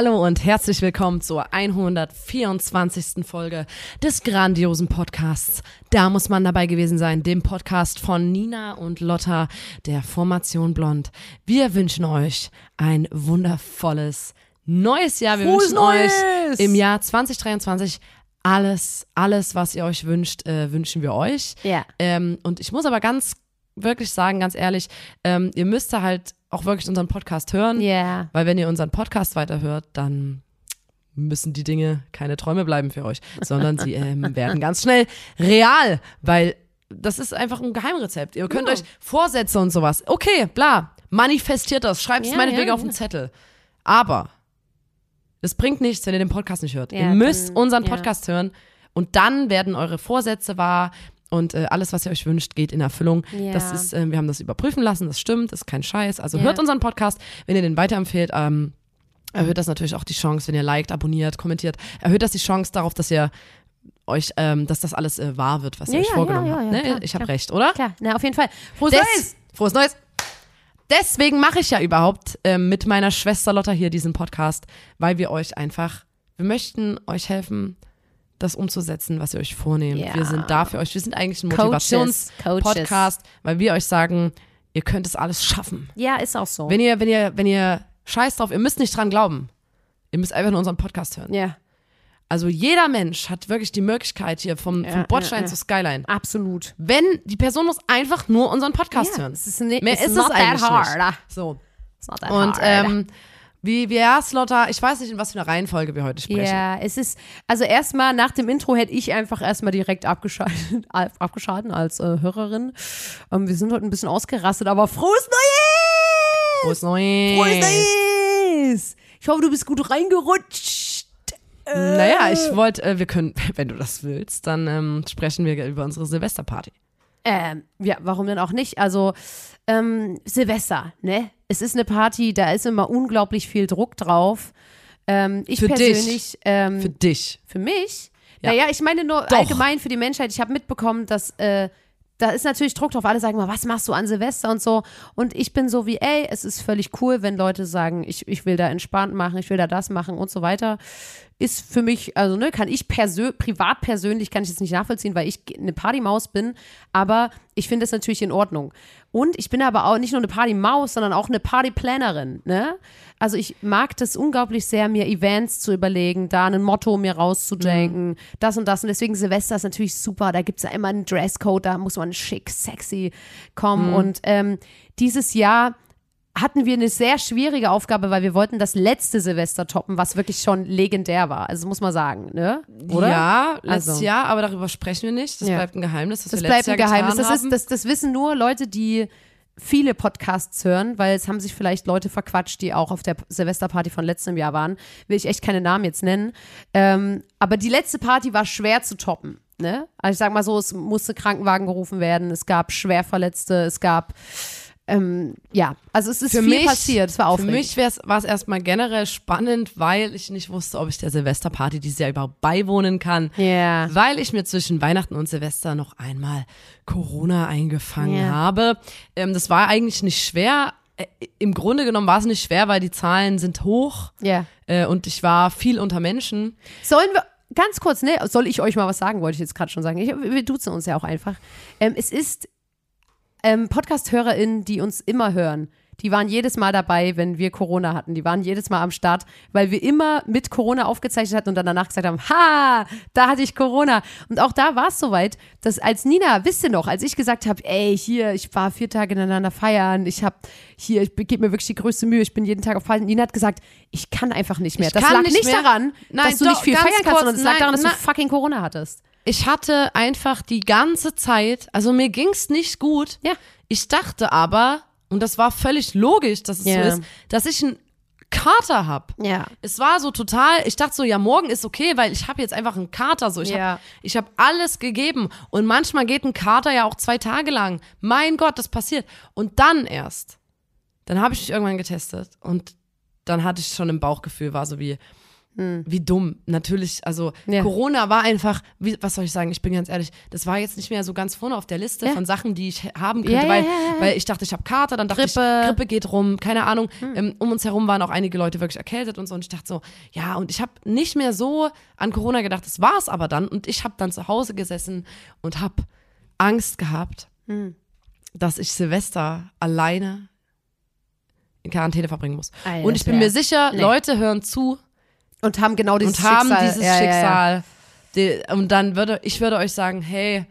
Hallo und herzlich willkommen zur 124. Folge des grandiosen Podcasts. Da muss man dabei gewesen sein, dem Podcast von Nina und Lotta der Formation Blond. Wir wünschen euch ein wundervolles neues Jahr. Wir Frohes wünschen euch Neues! im Jahr 2023 alles, alles, was ihr euch wünscht, äh, wünschen wir euch. Ja. Ähm, und ich muss aber ganz wirklich sagen, ganz ehrlich, ähm, ihr müsst halt auch wirklich unseren Podcast hören. Ja. Weil wenn ihr unseren Podcast weiterhört, dann müssen die Dinge keine Träume bleiben für euch, sondern sie ähm, werden ganz schnell real, weil das ist einfach ein Geheimrezept. Ihr könnt Ja. euch Vorsätze und sowas, okay, bla, manifestiert das, schreibt es Ja, meinetwegen ja, auf den ja. Zettel. Aber es bringt nichts, wenn ihr den Podcast nicht hört. Ihr müsst unseren. Podcast hören und dann werden eure Vorsätze wahr. Und äh, alles, was ihr euch wünscht, geht in Erfüllung. Ja. Das ist, äh, wir haben das überprüfen lassen, das stimmt, das ist kein Scheiß. Also Ja. hört unseren Podcast, wenn ihr den weiterempfehlt. Ähm, erhöht das natürlich auch die Chance, wenn ihr liked, abonniert, kommentiert, erhöht das die Chance darauf, dass ihr euch, ähm, dass das alles äh, wahr wird, was ihr Ja, euch ja, vorgenommen ja, habt. ne? klar, ich habe recht, oder? Klar, na, auf jeden Fall. Frohes Des- Neues! Frohes Neues. Deswegen mache ich ja überhaupt ähm, mit meiner Schwester Lotta hier diesen Podcast, weil wir euch einfach, wir möchten euch helfen, das umzusetzen, was ihr euch vornehmt. Ja. Wir sind da für euch. Wir sind eigentlich ein Motivations-Podcast, weil wir euch sagen, ihr könnt es alles schaffen. Ja, ist auch so. Wenn ihr, wenn ihr, wenn ihr scheiß drauf, ihr müsst nicht dran glauben. Ihr müsst einfach nur unseren Podcast hören. ja, Also jeder Mensch hat wirklich die Möglichkeit hier vom, Ja, vom Bordstein ja, ja. zu Skyline. absolut. Wenn die Person muss einfach nur unseren Podcast hören. Es ist, nicht, Mehr ist es eigentlich hard. nicht. So. It's not that Und hard. ähm, wie, wie ja, Lotta, ich weiß nicht, in was für einer Reihenfolge wir heute sprechen. Ja, es ist, also erstmal nach dem Intro hätte ich einfach erstmal direkt abgeschaltet, abgeschalten als äh, Hörerin. Ähm, wir sind heute ein bisschen ausgerastet, aber frohes Neues! Frohes Neues. Frohes Neues! Ich hoffe, du bist gut reingerutscht. Naja, ich wollte, äh, wir können, wenn du das willst, dann ähm, sprechen wir über unsere Silvesterparty. Ähm, ja, warum denn auch nicht? Also, ähm, Silvester, ne? Es ist eine Party, da ist immer unglaublich viel Druck drauf. Ähm, ich Für dich. persönlich, ähm, Für dich. Für mich? Ja. Naja, ich meine nur Doch. allgemein für die Menschheit. Ich habe mitbekommen, dass äh, da ist natürlich Druck drauf. Alle sagen mal, was machst du an Silvester und so. Und ich bin so wie, ey, es ist völlig cool, wenn Leute sagen, ich, ich will da entspannt machen, ich will da das machen und so weiter. Ist für mich, also ne, kann ich persö privat persönlich, kann ich das nicht nachvollziehen, weil ich eine Partymaus bin. Aber ich finde es natürlich in Ordnung. Und ich bin aber auch nicht nur eine Partymaus, sondern auch eine Partyplanerin. Ne? Also ich mag das unglaublich sehr, mir Events zu überlegen, da ein Motto mir rauszudenken, das und das. Und deswegen Silvester ist natürlich super. Da gibt es ja immer einen Dresscode, da muss man schick, sexy kommen. Und ähm, dieses Jahr hatten wir eine sehr schwierige Aufgabe, weil wir wollten das letzte Silvester toppen, was wirklich schon legendär war. Also muss man sagen, ne? Oder? Ja, letztes Also. Jahr, aber darüber sprechen wir nicht. Das Ja. bleibt ein Geheimnis, Das wir bleibt ein Jahr Geheimnis. Das, ist, das, das wissen nur Leute, die viele Podcasts hören, weil es haben sich vielleicht Leute verquatscht, die auch auf der Silvesterparty von letztem Jahr waren. Will ich echt keine Namen jetzt nennen. Ähm, aber die letzte Party war schwer zu toppen. Ne? Also ich sag mal so, es musste Krankenwagen gerufen werden, es gab Schwerverletzte, es gab ähm, ja, also es ist für viel mich, passiert. Es war Für aufregend. mich wär's- war es erstmal generell spannend, weil ich nicht wusste, ob ich der Silvesterparty dieses Jahr überhaupt beiwohnen kann. Ja. Weil ich mir zwischen Weihnachten und Silvester noch einmal Corona eingefangen Ja. habe. Ähm, das war eigentlich nicht schwer. Äh, Im Grunde genommen war es nicht schwer, weil die Zahlen sind hoch Ja. äh, und ich war viel unter Menschen. Sollen wir, ganz kurz, ne, soll ich euch mal was sagen, wollte ich jetzt gerade schon sagen. Ich, wir duzen uns ja auch einfach. Ähm, es ist ähm, Podcast-HörerInnen, die uns immer hören. die waren jedes Mal dabei, wenn wir Corona hatten. Die waren jedes Mal am Start, weil wir immer mit Corona aufgezeichnet hatten und dann danach gesagt haben, ha, da hatte ich Corona. Und auch da war es soweit, dass als Nina, wisst ihr noch, als ich gesagt habe, ey, hier, ich war vier Tage ineinander feiern, ich habe hier, ich gebe mir wirklich die größte Mühe, ich bin jeden Tag auf Feiern. Nina hat gesagt, ich kann einfach nicht mehr. Ich das kann lag nicht mehr. daran, Nein, dass du doch, nicht viel feiern kannst, kurz, sondern es lag daran, dass nein. du fucking Corona hattest. Ich hatte einfach die ganze Zeit, also mir ging's nicht gut. Ja. Ich dachte aber, und das war völlig logisch, dass es Ja. so ist, dass ich einen Kater hab. Ja. Es war so total, ich dachte so, ja, morgen ist okay, weil ich habe jetzt einfach einen Kater so. Ich Ja. habe ich hab alles gegeben. Und manchmal geht ein Kater ja auch zwei Tage lang. Mein Gott, das passiert. Und dann erst, dann habe ich mich irgendwann getestet und dann hatte ich schon ein Bauchgefühl, war so wie, wie dumm. Natürlich, also Hm. Ja. Corona war einfach, wie, was soll ich sagen, ich bin ganz ehrlich, das war jetzt nicht mehr so ganz vorne auf der Liste Ja. von Sachen, die ich haben könnte, Ja, weil, weil ich dachte, ich habe Kater, dann dachte Grippe. Hm. ich, Grippe geht rum, keine Ahnung. Ähm, um uns herum waren auch einige Leute wirklich erkältet und so und ich dachte so, ja, und ich habe nicht mehr so an Corona gedacht, das war es aber dann und ich habe dann zu Hause gesessen und habe Angst gehabt, Hm. dass ich Silvester alleine in Quarantäne verbringen muss. Alter. und ich bin mir sicher, Nee. Leute hören zu Und haben genau dieses und haben Schicksal. dieses ja, ja, ja. Schicksal. Die, und dann würde ich würde euch sagen, hey,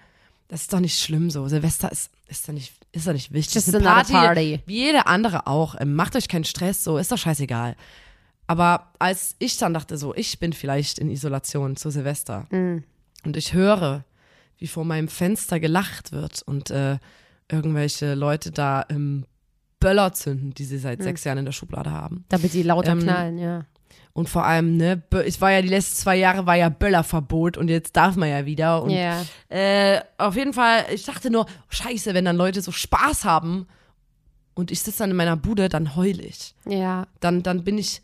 das ist doch nicht schlimm so. Silvester ist ist doch nicht ist doch nicht wichtig. Just ist eine Party, party. wie jede andere auch. Ähm, Macht euch keinen Stress, so ist doch scheißegal. Aber als ich dann dachte so, ich bin vielleicht in Isolation zu Silvester Mhm. und ich höre, wie vor meinem Fenster gelacht wird und äh, irgendwelche Leute da ähm, Böller zünden, die sie Mhm. seit sechs Jahren in der Schublade haben. Damit die lauter Ähm, knallen, ja. Und vor allem, ne, ich war ja die letzten zwei Jahre war ja Böllerverbot und jetzt darf man ja wieder. Und Ja. äh, auf jeden Fall, ich dachte nur, scheiße, wenn dann Leute so Spaß haben und ich sitze dann in meiner Bude, dann heul ich. Ja. Dann, dann bin ich,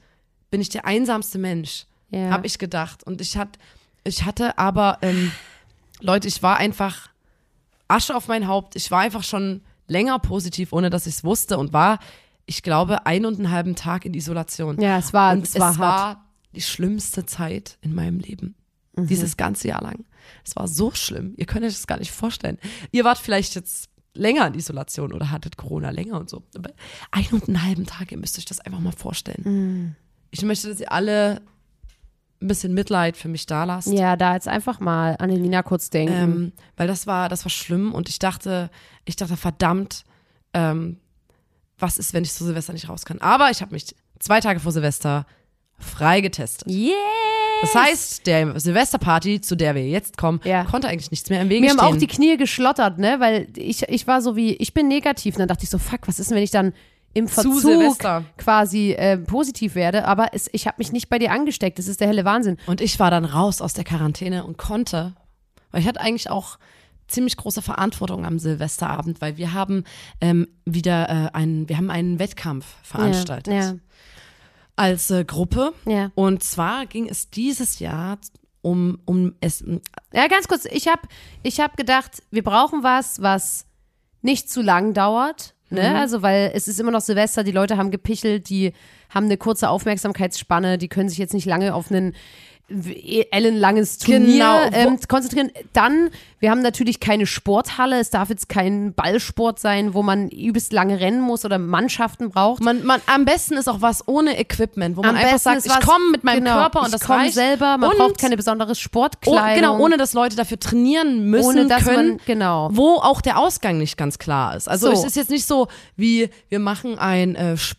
bin ich der einsamste Mensch, Ja. habe ich gedacht. Und ich, hat, ich hatte aber, ähm, Leute, ich war einfach Asche auf mein Haupt. Ich war einfach schon länger positiv, ohne dass ich es wusste und war, ich glaube, einen und einen halben Tag in Isolation. Ja, es war, Und es war hart. die schlimmste Zeit in meinem Leben. Mhm. Dieses ganze Jahr lang. Es war so schlimm. Ihr könnt euch das gar nicht vorstellen. Ihr wart vielleicht jetzt länger in Isolation oder hattet Corona länger und so. Aber einen und einen halben Tag, ihr müsst euch das einfach mal vorstellen. Mhm. Ich möchte, dass ihr alle ein bisschen Mitleid für mich da lasst. Ja, da jetzt einfach mal an den Lina kurz denken. Ähm, weil das war, das war schlimm und ich dachte, ich dachte, verdammt, ähm, was ist, wenn ich zu Silvester nicht raus kann? Aber ich habe mich zwei Tage vor Silvester frei getestet. yeah! Das heißt, der Silvesterparty, zu der wir jetzt kommen, Ja. konnte eigentlich nichts mehr im Wege Mir haben stehen. auch die Knie geschlottert, ne? Weil ich, ich war so wie, ich bin negativ. Und dann dachte ich so, fuck, was ist denn, wenn ich dann im Zu Verzug Silvester. quasi äh, positiv werde? Aber es, ich habe mich nicht bei dir angesteckt. Das ist der helle Wahnsinn. und ich war dann raus aus der Quarantäne und konnte, weil ich hatte eigentlich auch ziemlich große Verantwortung am Silvesterabend, weil wir haben ähm, wieder äh, einen, wir haben einen Wettkampf veranstaltet Ja, als äh, Gruppe. ja, ja. Und zwar ging es dieses Jahr um, um es, Ja, ganz kurz. Ich habe ich hab gedacht, wir brauchen was, was nicht zu lang dauert. Ne? Mhm. Also, weil es ist immer noch Silvester, die Leute haben gepichelt, die haben eine kurze Aufmerksamkeitsspanne, die können sich jetzt nicht lange auf einen ellenlanges Turnier Genau, ähm, konzentrieren. Dann, wir haben natürlich keine Sporthalle, es darf jetzt kein Ballsport sein, wo man übelst lange rennen muss oder Mannschaften braucht. man, man, am besten ist auch was ohne Equipment, wo man Am einfach sagt, ich komme mit meinem genau, Körper und ich das komm reicht. selber, man und braucht keine besondere Oh, Sportkleidung. genau, ohne dass Leute dafür trainieren müssen Ohne dass können, man- genau. wo auch der Ausgang nicht ganz klar ist. Also So. es ist jetzt nicht so, wie wir machen ein äh, Sp-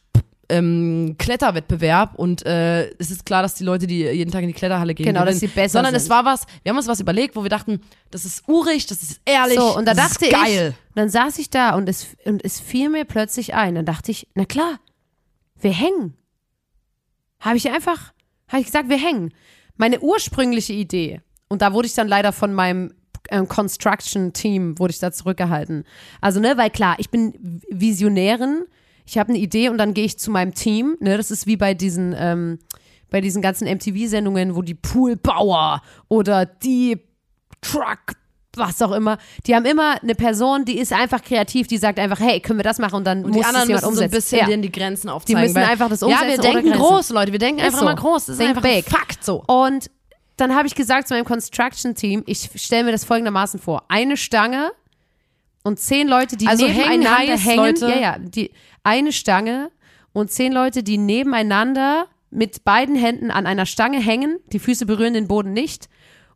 ähm, Kletterwettbewerb und äh, es ist klar, dass die Leute, die jeden Tag in die Kletterhalle gehen, Genau, dass gewinnen. sie besser Sondern es sind. war was, wir haben uns was überlegt, wo wir dachten, das ist urig, das ist ehrlich, So, und da das dachte ist geil. ich, dann saß ich da und es, und es fiel mir plötzlich ein. Dann dachte ich, na klar, wir hängen. Habe ich einfach, habe ich gesagt, wir hängen. Meine ursprüngliche Idee, und da wurde ich dann leider von meinem ähm, Construction-Team, wurde ich da zurückgehalten. Also, ne, weil klar, ich bin Visionärin, ich habe eine Idee und dann gehe ich zu meinem Team, ne, das ist wie bei diesen, ähm, bei diesen ganzen MTV-Sendungen, wo die Poolbauer oder die Truck, was auch immer, die haben immer eine Person, die ist einfach kreativ, die sagt einfach, hey, können wir das machen und dann Und muss die anderen es müssen so ein umsetzen. bisschen ja. die Grenzen aufzeigen. müssen weil, einfach das Ja, wir umsetzen denken groß, Leute. Wir denken Ist einfach so. mal groß. Das ist Think einfach big. ein Fakt so. Und dann habe ich gesagt zu meinem Construction-Team, ich stelle mir das folgendermaßen vor. Eine Stange und zehn Leute, die Also hängen nebeneinander heißt, hängen. Leute? Ja, ja. Die, eine Stange und zehn Leute, die nebeneinander mit beiden Händen an einer Stange hängen. Die Füße berühren den Boden nicht.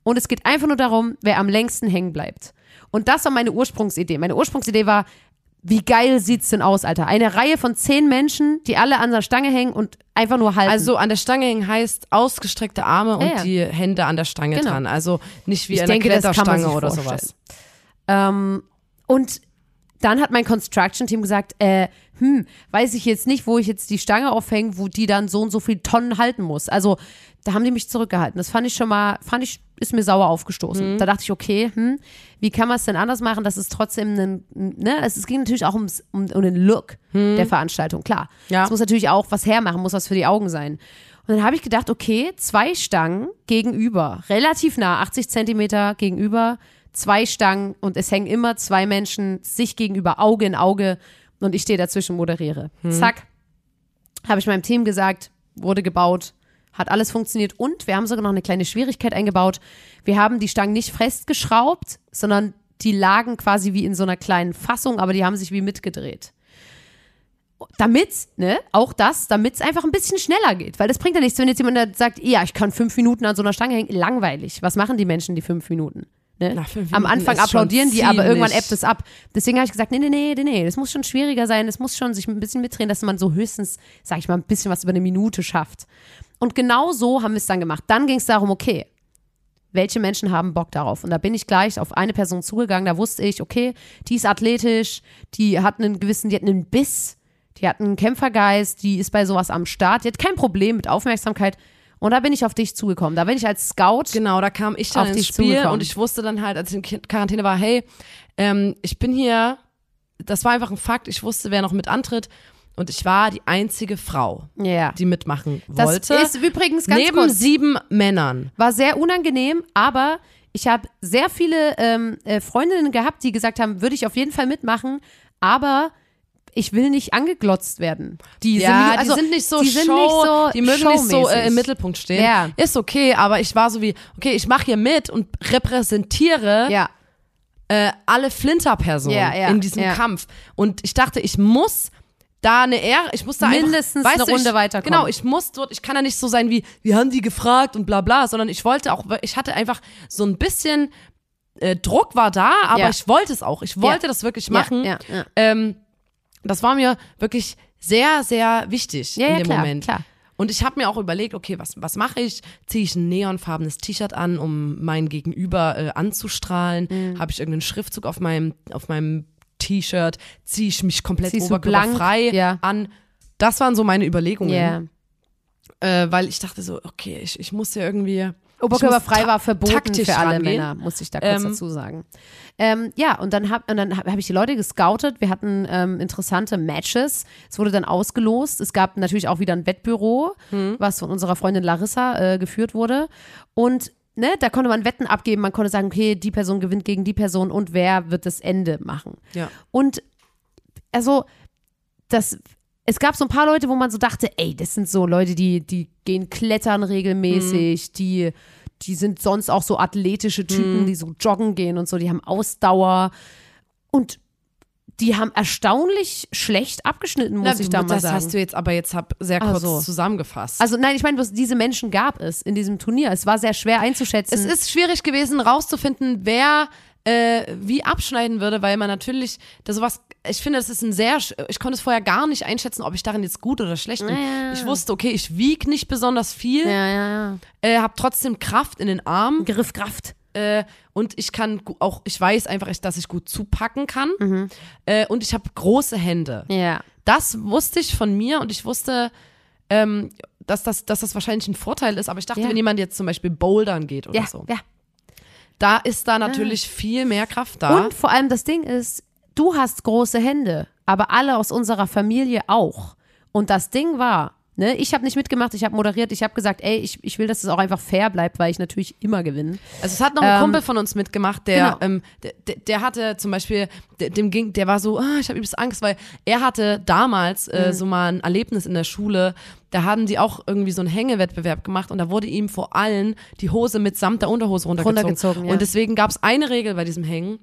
Und es geht einfach nur darum, wer am längsten hängen bleibt. Und das war meine Ursprungsidee. Meine Ursprungsidee war, wie geil sieht's denn aus, Alter? Eine Reihe von zehn Menschen, die alle an der Stange hängen und einfach nur halten. Also an der Stange hängen heißt ausgestreckte Arme und Ja, ja. die Hände an der Stange Genau. dran. Also nicht wie Ich eine denke, man Kletterstange oder vorstellen. sowas. Ähm, und dann hat mein Construction-Team gesagt, äh, hm, weiß ich jetzt nicht, wo ich jetzt die Stange aufhänge, wo die dann so und so viel Tonnen halten muss. Also da haben die mich zurückgehalten. Das fand ich schon mal, fand ich, ist mir sauer aufgestoßen. Da dachte ich, okay, hm, wie kann man es denn anders machen, dass es trotzdem ein, ne, es, es ging natürlich auch ums, um, um den Look der Veranstaltung, klar. Ja. Es muss natürlich auch was hermachen, muss was für die Augen sein. Und dann habe ich gedacht, okay, zwei Stangen gegenüber, relativ nah, 80 Zentimeter gegenüber, zwei Stangen und es hängen immer zwei Menschen sich gegenüber, Auge in Auge und ich stehe dazwischen, moderiere. Zack, habe ich meinem Team gesagt, wurde gebaut, hat alles funktioniert und wir haben sogar noch eine kleine Schwierigkeit eingebaut. Wir haben die Stangen nicht festgeschraubt, sondern die lagen quasi wie in so einer kleinen Fassung, aber die haben sich wie mitgedreht. Damit, ne, auch das, damit es einfach ein bisschen schneller geht. Weil das bringt ja nichts, wenn jetzt jemand sagt, ja, ich kann fünf Minuten an so einer Stange hängen. Langweilig. Was machen die Menschen die fünf Minuten? Ne? Na, fünf Am Anfang applaudieren die, aber irgendwann ebbt es ab. Deswegen habe ich gesagt, nee, nee, nee, nee, nee, das muss schon schwieriger sein. Das muss schon sich ein bisschen mitdrehen, dass man so höchstens, sag ich mal, ein bisschen was über eine Minute schafft. Und genau so haben wir es dann gemacht. Dann ging es darum, okay, welche Menschen haben Bock darauf? Und da bin ich gleich auf eine Person zugegangen, da wusste ich, okay, die ist athletisch, die hat einen gewissen, die hat einen Biss, die hat einen Kämpfergeist, die ist bei sowas am Start, die hat kein Problem mit Aufmerksamkeit. Und da bin ich auf dich zugekommen. Da bin ich als Scout. Genau, da kam ich dann Auf ins dich Spiel zugekommen. und ich wusste dann halt, als ich in Quarantäne war, hey, ähm, ich bin hier, das war einfach ein Fakt, ich wusste, wer noch mit antritt und ich war die einzige Frau, Ja. die mitmachen Das wollte. ist übrigens ganz neben kurz. sieben Männern. War sehr unangenehm, aber ich habe sehr viele ähm, äh, Freundinnen gehabt, die gesagt haben, würde ich auf jeden Fall mitmachen, aber ich will nicht angeglotzt werden. Die Ja, sind, also, die sind nicht so die sind Show, nicht so die mögen nicht so äh, im Mittelpunkt stehen. Ja. Ist okay, aber ich war so wie, okay, ich mache hier mit und repräsentiere Ja, äh, alle Flinter-Personen Ja, ja, in diesem ja. Kampf. Und ich dachte, ich muss da eine Ehre, ich muss da Mindestens einfach, eine du, Runde ich, weiterkommen. Genau, ich muss dort, ich kann da nicht so sein wie, wir haben die gefragt und bla bla, sondern ich wollte auch, ich hatte einfach so ein bisschen äh, Druck war da, aber Ja. ich wollte es auch. Ich wollte das wirklich machen. Ja, ja, ja. Ähm, das war mir wirklich sehr, sehr wichtig Ja, in ja, dem klar, Moment. klar. Und ich habe mir auch überlegt, okay, was, was mache ich? Ziehe ich ein neonfarbenes T-Shirt an, um mein Gegenüber äh, anzustrahlen? Mhm. Habe ich irgendeinen Schriftzug auf meinem, auf meinem T-Shirt? Ziehe ich mich komplett Ziehst oberkörperfrei? Ja. an? Das waren so meine Überlegungen. Ja. Äh, weil ich dachte so, okay, ich, ich muss ja irgendwie. Oberkörperfrei war verboten für alle rangehen. Männer, muss ich da kurz Ähm, dazu sagen. Ähm, ja, und dann habe hab, hab ich die Leute gescoutet. Wir hatten ähm, interessante Matches. Es wurde dann ausgelost. Es gab natürlich auch wieder ein Wettbüro, Hm. was von unserer Freundin Larissa äh, geführt wurde. Und ne, da konnte man Wetten abgeben. Man konnte sagen, okay, die Person gewinnt gegen die Person und wer wird das Ende machen. Ja. Und also, das, es gab so ein paar Leute, wo man so dachte, ey, das sind so Leute, die, die gehen klettern regelmäßig, die, die sind sonst auch so athletische Typen, die so joggen gehen und so, die haben Ausdauer und die haben erstaunlich schlecht abgeschnitten, muss Na, ich da mal das sagen. hast du jetzt aber jetzt hab sehr kurz so. zusammengefasst. also nein, ich meine, diese Menschen gab es in diesem Turnier. Es war sehr schwer einzuschätzen. Es ist schwierig gewesen, rauszufinden, wer äh, wie abschneiden würde, weil man natürlich, das sowas, ich finde, das ist ein sehr, ich konnte es vorher gar nicht einschätzen, ob ich darin jetzt gut oder schlecht bin. Ja. Ich wusste, okay, ich wiege nicht besonders viel, ja, ja, ja. äh, habe trotzdem Kraft in den Armen Griff, Kraft. äh, und ich kann auch, ich weiß einfach, dass ich gut zupacken kann Mhm. äh, und ich habe große Hände. Ja. Das wusste ich von mir und ich wusste, ähm, dass, das, dass das wahrscheinlich ein Vorteil ist, aber ich dachte, Ja. wenn jemand jetzt zum Beispiel bouldern geht oder Ja, so, ja. Da ist da natürlich viel mehr Kraft da. Und vor allem das Ding ist, du hast große Hände, aber alle aus unserer Familie auch. Und das Ding war, ne, ich habe nicht mitgemacht, ich habe moderiert, ich habe gesagt, ey, ich, ich will, dass es auch einfach fair bleibt, weil ich natürlich immer gewinne. Also es hat noch ein Ähm, Kumpel von uns mitgemacht, der, genau. ähm, der, der, hatte zum Beispiel, der, dem ging, der war so, ah, ich habe übelst Angst, weil er hatte damals Mhm. äh, so mal ein Erlebnis in der Schule. Da haben die auch irgendwie so einen Hängewettbewerb gemacht und da wurde ihm vor allen die Hose mitsamt der Unterhose runtergezogen. Runtergezogen, ja. Und deswegen gab es eine Regel bei diesem Hängen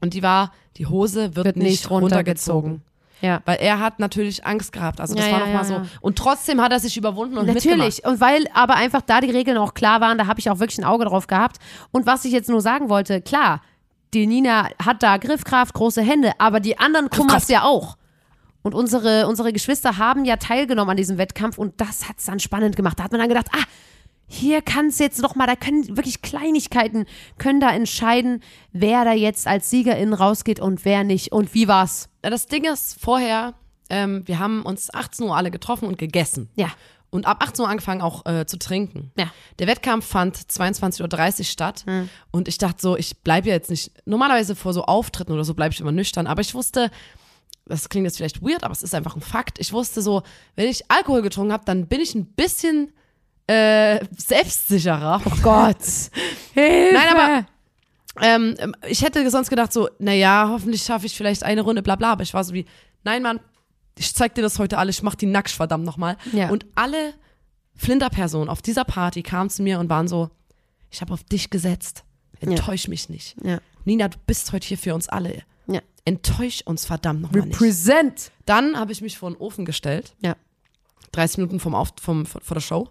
und die war, die Hose wird, Wird nicht, nicht runtergezogen. runtergezogen. Ja. Weil er hat natürlich Angst gehabt. Also das Ja, war ja, nochmal ja, so. Und trotzdem hat er sich überwunden und mitgemacht. Natürlich. Und weil aber einfach da die Regeln auch klar waren, da habe ich auch wirklich ein Auge drauf gehabt. Und was ich jetzt nur sagen wollte, klar, die Nina hat da Griffkraft, große Hände, aber die anderen Kummers ja auch. Und unsere, unsere Geschwister haben ja teilgenommen an diesem Wettkampf und das hat es dann spannend gemacht. Da hat man dann gedacht, ah, hier kann es jetzt noch mal, da können wirklich Kleinigkeiten, können da entscheiden, wer da jetzt als Siegerin rausgeht und wer nicht. Und wie war's? Das Ding ist, vorher, ähm, wir haben uns 18 Uhr alle getroffen und gegessen. Ja. Und ab 18 Uhr angefangen auch äh, zu trinken. Ja. Der Wettkampf fand 22.30 Uhr statt. Und ich dachte so, ich bleibe ja jetzt nicht, normalerweise vor so Auftritten oder so bleibe ich immer nüchtern. Aber ich wusste, das klingt jetzt vielleicht weird, aber es ist einfach ein Fakt. Ich wusste so, wenn ich Alkohol getrunken habe, dann bin ich ein bisschen äh, selbstsicherer. Oh Gott. Hilfe. Nein, aber ähm, ich hätte sonst gedacht so, naja, hoffentlich schaffe ich vielleicht eine Runde, bla bla. Aber ich war so wie, nein, Mann, ich zeig dir das heute alles, ich mach die nackt, verdammt nochmal. Ja. Und alle Flinterpersonen auf dieser Party kamen zu mir und waren so, ich habe auf dich gesetzt. Enttäusch mich nicht. Ja. Nina, du bist heute hier für uns alle. Ja. Enttäusch uns verdammt nochmal nicht. Represent. Dann habe ich mich vor den Ofen gestellt, Ja. 30 Minuten vom Auf, vom, vor der Show,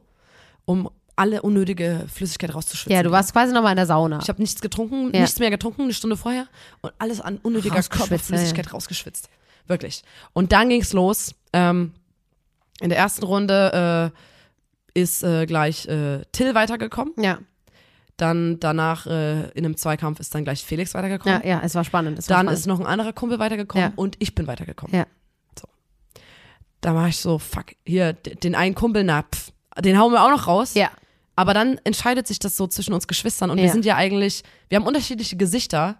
um alle unnötige Flüssigkeit rauszuschwitzen. Ja, du warst quasi nochmal in der Sauna. Ich habe nichts getrunken, Ja. nichts mehr getrunken, eine Stunde vorher und alles an unnötiger Körperflüssigkeit rausgeschwitzt. Wirklich. Und dann ging's los. Ähm, in der ersten Runde äh, ist äh, gleich äh, Till weitergekommen. ja. Dann danach äh, in einem Zweikampf ist dann gleich Felix weitergekommen. ja, ja, es war spannend. Es war dann spannend. ist noch ein anderer Kumpel weitergekommen Ja. und ich bin weitergekommen. Ja. Da war ich so, fuck, hier, den einen Kumpel, na, pff, den hauen wir auch noch raus. Ja. Aber dann entscheidet sich das so zwischen uns Geschwistern und wir Ja. sind ja eigentlich, wir haben unterschiedliche Gesichter,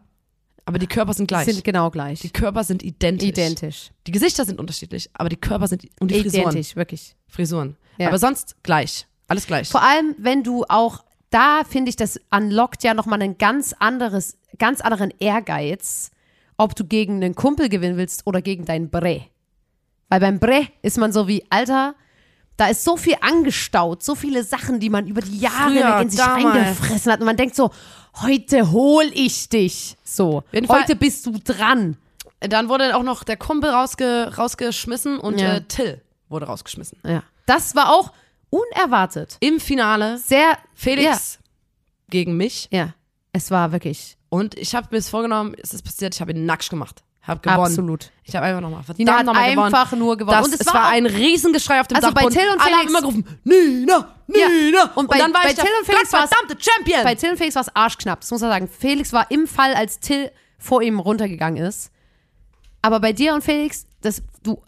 aber die Körper sind gleich. sind genau gleich. die Körper sind identisch. Identisch. Die Gesichter sind unterschiedlich, aber die Körper sind und die Frisuren. Identisch, wirklich. Frisuren. Ja. Aber sonst gleich. Alles gleich. Vor allem, wenn du auch, da finde ich, das unlockt ja nochmal einen ganz anderes, ganz anderen Ehrgeiz, ob du gegen einen Kumpel gewinnen willst oder gegen deinen Bre. Weil beim Bre ist man so wie, Alter, da ist so viel angestaut, so viele Sachen, die man über die Jahre Früher, in sich damals. reingefressen hat. Und man denkt so, heute hol ich dich. So, Fall- heute bist du dran. Dann wurde auch noch der Kumpel rausge, rausgeschmissen und Ja. äh, Till wurde rausgeschmissen. Ja. Das war auch unerwartet. Im Finale Sehr, Felix gegen mich Ja, ja. Es war wirklich und ich habe mir das vorgenommen, es ist passiert, ich habe ihn nackt gemacht. Hab gewonnen. absolut. Ich habe einfach nochmal Nina hat verdammt nochmal gewonnen. einfach nur gewonnen. Das, Und es es war war ein Riesengeschrei auf dem Also bei Dachboden. Till und Alle haben Felix- immer gerufen, Nina, Nina. Und bei- dann war bei ich Till und Felix verdammte Champion. Bei Till und Felix war es arschknapp, das muss man sagen. Felix war im Fall, als Till vor ihm runtergegangen ist. Aber bei dir und Felix, das, du,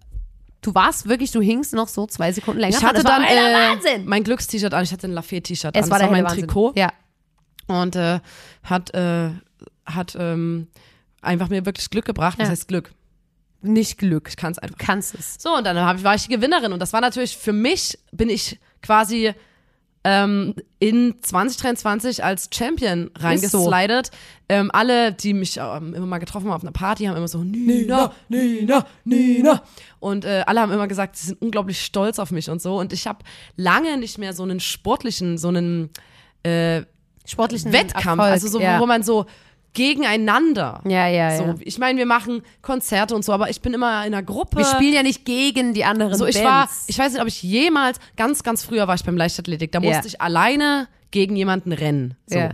du warst wirklich, du hingst noch so zwei Sekunden länger. ich hatte das dann äh, Wahnsinn. mein Glückst-T-Shirt an, ich hatte ein Lafayette-T-Shirt Es an. war das war mein Wahnsinn. Trikot. Ja, Und äh, hat, äh, hat ähm, einfach mir wirklich Glück gebracht. Ja. heißt Glück? nicht Glück. Ich kann es einfach. Du kannst es. So, und dann ich, war ich die Gewinnerin. Und das war natürlich für mich, bin ich quasi ähm, in 2023 als Champion reingeslidet. Ähm, alle, die mich ähm, immer mal getroffen haben auf einer Party, haben immer so, Nina, Nina, Nina. Und äh, alle haben immer gesagt, sie sind unglaublich stolz auf mich und so. Und ich habe lange nicht mehr so einen sportlichen, so einen äh, Sportlichen Wettkampf, Erfolg, also so, ja. wo man so gegeneinander. Ja, ja, So, ja. ich meine, wir machen Konzerte und so, aber ich bin immer in einer Gruppe. Wir spielen ja nicht gegen die anderen So, ich Bands. war, ich weiß nicht, ob ich jemals, ganz, ganz früher war ich beim Leichtathletik, da Ja. musste ich alleine gegen jemanden rennen. So. Ja.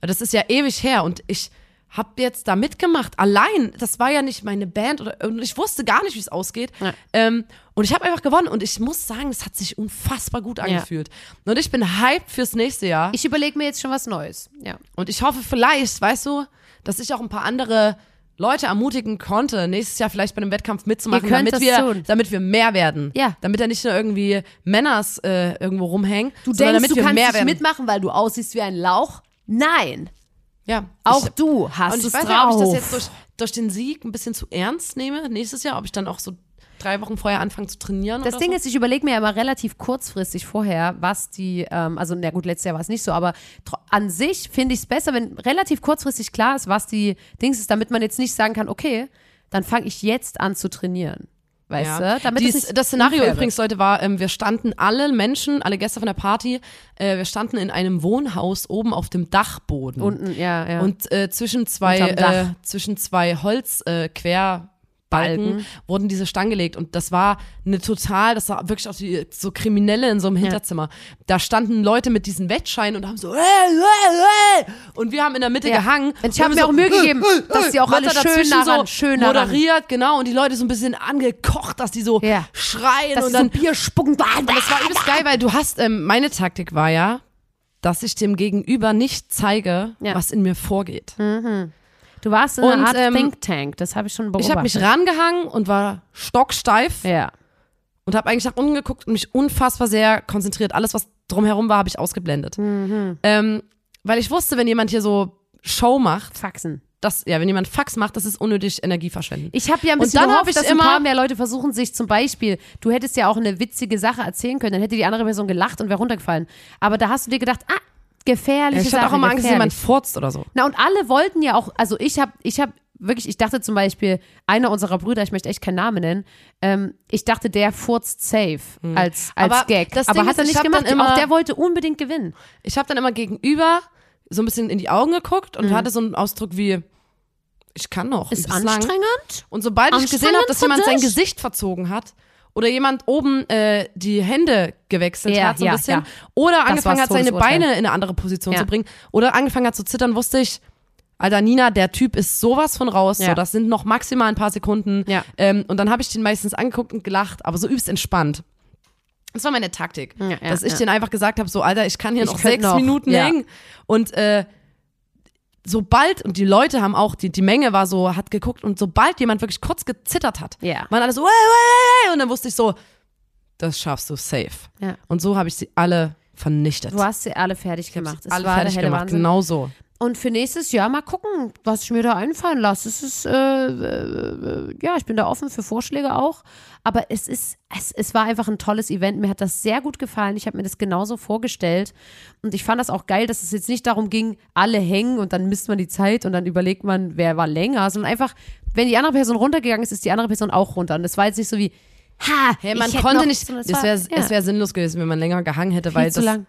Das ist ja ewig her und ich habe jetzt da mitgemacht, allein. Das war ja nicht meine Band oder und ich wusste gar nicht, wie es ausgeht. Ja. Ähm, und ich habe einfach gewonnen und ich muss sagen, es hat sich unfassbar gut angefühlt. Und ich bin hyped fürs nächste Jahr. ich überlege mir jetzt schon was Neues. Ja. Und ich hoffe vielleicht, weißt du, dass ich auch ein paar andere Leute ermutigen konnte, nächstes Jahr vielleicht bei einem Wettkampf mitzumachen, damit wir, tun. damit wir mehr werden. Ja. Damit da nicht nur irgendwie Männers äh, irgendwo rumhängen, Du sondern denkst, damit du wir kannst mehr nicht werden. mitmachen, weil du aussiehst wie ein Lauch? Nein. Ja. Auch ich, du hast und ich es weiß drauf. nicht, ob ich das jetzt durch, durch den Sieg ein bisschen zu ernst nehme nächstes Jahr, ob ich dann auch so drei Wochen vorher anfange zu trainieren Das Ding so. ist, ich überlege mir ja immer relativ kurzfristig vorher, was die, ähm, also na gut, letztes Jahr war es nicht so, aber an sich finde ich es besser, wenn relativ kurzfristig klar ist, was die Dings ist, damit man jetzt nicht sagen kann, okay, dann fange ich jetzt an zu trainieren. Weißt Ja. du? Damit Dies, es nicht das Szenario übrigens, Leute, war, ähm, wir standen alle Menschen, alle Gäste von der Party, äh, wir standen in einem Wohnhaus oben auf dem Dachboden. Unten, ja, ja. Und äh, zwischen zwei, äh, zwischen zwei Holz äh, quer Balken, wurden diese Stangen gelegt und das war eine total, das sah wirklich aus wie so Kriminelle in so einem Hinterzimmer. Da standen Leute mit diesen Wettscheinen und haben so äh, äh, äh, und wir haben in der Mitte Ja. gehangen. Und ich Und hab wir mir so, auch Mühe gegeben, dass die auch alle schön nah ran, so schön nah moderiert, genau, und die Leute so ein bisschen angekocht, dass die so Ja. schreien Dass und sie so dann ein Bier spucken. und das war übelst geil, weil du hast, ähm, meine Taktik war ja, dass ich dem Gegenüber nicht zeige, Ja. was in mir vorgeht. Du warst in Und, einer Art ähm, Think Tank, das habe ich schon beobachtet. Ich habe mich rangehangen und war stocksteif Ja. und habe eigentlich nach unten geguckt und mich unfassbar sehr konzentriert. Alles, was drumherum war, habe ich ausgeblendet. Mhm. Ähm, weil ich wusste, wenn jemand hier so Show macht, Faxen. das, ja, wenn jemand Fax macht, das ist unnötig Energie verschwenden. Ich habe ja ein Und bisschen dann hab gehofft, ich dass ein immer- paar mehr Leute versuchen, sich zum Beispiel, du hättest ja auch eine witzige Sache erzählen können, dann hätte die andere Person gelacht und wäre runtergefallen. Aber da hast du dir gedacht, ah, gefährliche ich hatte auch immer Angst, dass gefährlich. jemand furzt oder so. Na und alle wollten ja auch, also ich habe, ich habe wirklich, ich dachte zum Beispiel, einer unserer Brüder, ich möchte echt keinen Namen nennen, ähm, ich dachte, der furzt safe als, als Hm. Aber Gag. das Aber Ding hat er ist, ich nicht hab gemacht. dann immer- auch der wollte unbedingt gewinnen. Ich habe dann immer gegenüber so ein bisschen in die Augen geguckt Mhm. und hatte so einen Ausdruck wie, ich kann noch. Ist übelst lang. anstrengend. Und sobald ich gesehen habe, dass jemand sein dich? Gesicht verzogen hat oder jemand oben äh, die Hände gewechselt Ja, hat, so ein ja, bisschen, ja. oder angefangen hat, seine. Beine in eine andere Position zu bringen oder angefangen hat zu zittern, wusste ich, Alter, Nina, der Typ ist sowas von raus. Ja. So, das sind noch maximal ein paar Sekunden. Ja. Ähm, und dann habe ich den meistens angeguckt und gelacht, aber so übelst entspannt. Das war meine Taktik. Ja, ja, dass ich den einfach gesagt habe, so, Alter, ich kann hier Ich noch sechs noch, Minuten hängen. Und äh, sobald, und die Leute haben auch, die, die Menge war so, hat geguckt, und sobald jemand wirklich kurz gezittert hat, Ja. waren alle so, "Wey, wey, wey", und dann wusste ich so, das schaffst du safe. Ja. Und so habe ich sie alle vernichtet. Du hast sie alle fertig gemacht. Alle fertig gemacht, Wahnsinn. genau so. Und für nächstes Jahr mal gucken, was ich mir da einfallen lasse. Es ist, äh, äh, ja, ich bin da offen für Vorschläge auch. Aber es ist, es, es war einfach ein tolles Event. Mir hat das sehr gut gefallen. Ich habe mir das genauso vorgestellt. Und ich fand das auch geil, dass es jetzt nicht darum ging, alle hängen und dann misst man die Zeit und dann überlegt man, wer war länger, sondern einfach, wenn die andere Person runtergegangen ist, ist die andere Person auch runter. Und das war jetzt nicht so wie, ha, Hey, man konnte noch, nicht, sondern es wäre ja, es wär sinnlos gewesen, wenn man länger gehangen hätte, weil viel zu das, lang.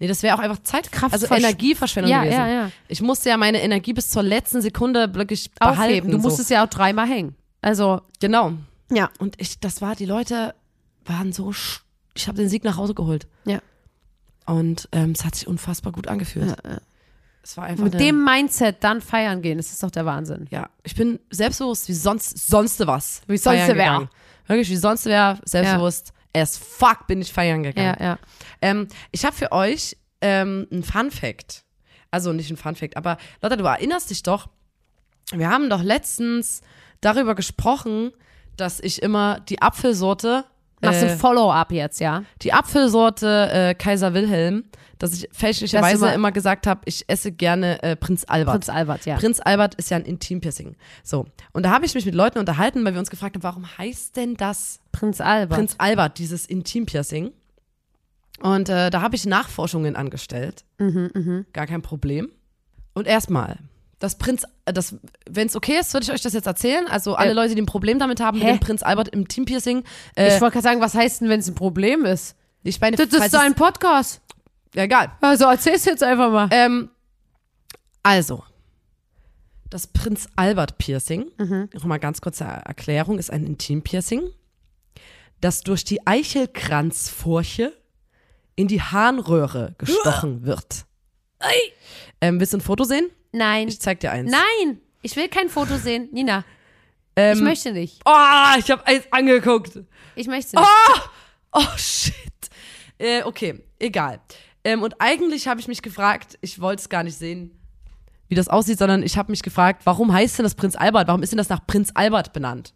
Nee, das wäre auch einfach Zeitkraft, also Versch- Energieverschwendung Ja, gewesen. ja, ja. Ich musste ja meine Energie bis zur letzten Sekunde wirklich behalten. Du so. musstest ja auch dreimal hängen. Also, Genau. ja. Und ich, das war, die Leute waren so, sch- ich habe den Sieg nach Hause geholt. Ja. Und ähm, es hat sich unfassbar gut angefühlt. Es war einfach Mit eine, dem Mindset dann feiern gehen, das ist doch der Wahnsinn. ja, ich bin selbstbewusst wie sonst, sonst was. Wie sonst wer. Wirklich, wie sonst wer, selbstbewusst. As fuck bin ich feiern gegangen. Ja, ja. Ähm, ich habe für euch ähm, einen Fun Fact. Also nicht ein Fun Fact, aber Lotta, du erinnerst dich doch, wir haben doch letztens darüber gesprochen, dass ich immer die Apfelsorte, Machst äh, ein Follow-up jetzt, ja? die Apfelsorte äh, Kaiser Wilhelm, dass ich fälschlicherweise immer- immer, gesagt habe, ich esse gerne äh, Prinz Albert. Prinz Albert, ja. Prinz Albert ist ja ein Intimpiercing. So. Und da habe ich mich mit Leuten unterhalten, weil wir uns gefragt haben, warum heißt denn das Prinz Albert. Prinz Albert, dieses Intimpiercing. Und äh, da habe ich Nachforschungen angestellt. Mhm, Gar kein Problem. Und erstmal, das Prinz, äh, das, wenn es okay ist, würde ich euch das jetzt erzählen. Also alle Äh, Leute, die ein Problem damit haben, hä? mit dem Prinz Albert im Teampiercing. Äh, ich wollte gerade sagen, was heißt denn, wenn es ein Problem ist? ich meine, Das ist dein es- Podcast. ja, egal. Also erzähl's jetzt einfach mal. Ähm, also, das Prinz Albert Piercing, nochmal ganz kurze Erklärung, ist ein Intimpiercing, das durch die Eichelkranzfurche in die Harnröhre gestochen wird. Ähm, willst du ein Foto sehen? Nein. Ich zeig dir eins. Nein. Ich will kein Foto sehen. Nina, Ähm, ich möchte nicht. Oh, ich habe eins angeguckt. Ich möchte nicht. Oh, shit. Äh, okay, egal. Ähm, und eigentlich habe ich mich gefragt, ich wollte es gar nicht sehen, wie das aussieht, sondern ich habe mich gefragt, warum heißt denn das Prinz Albert? Warum ist denn das nach Prinz Albert benannt?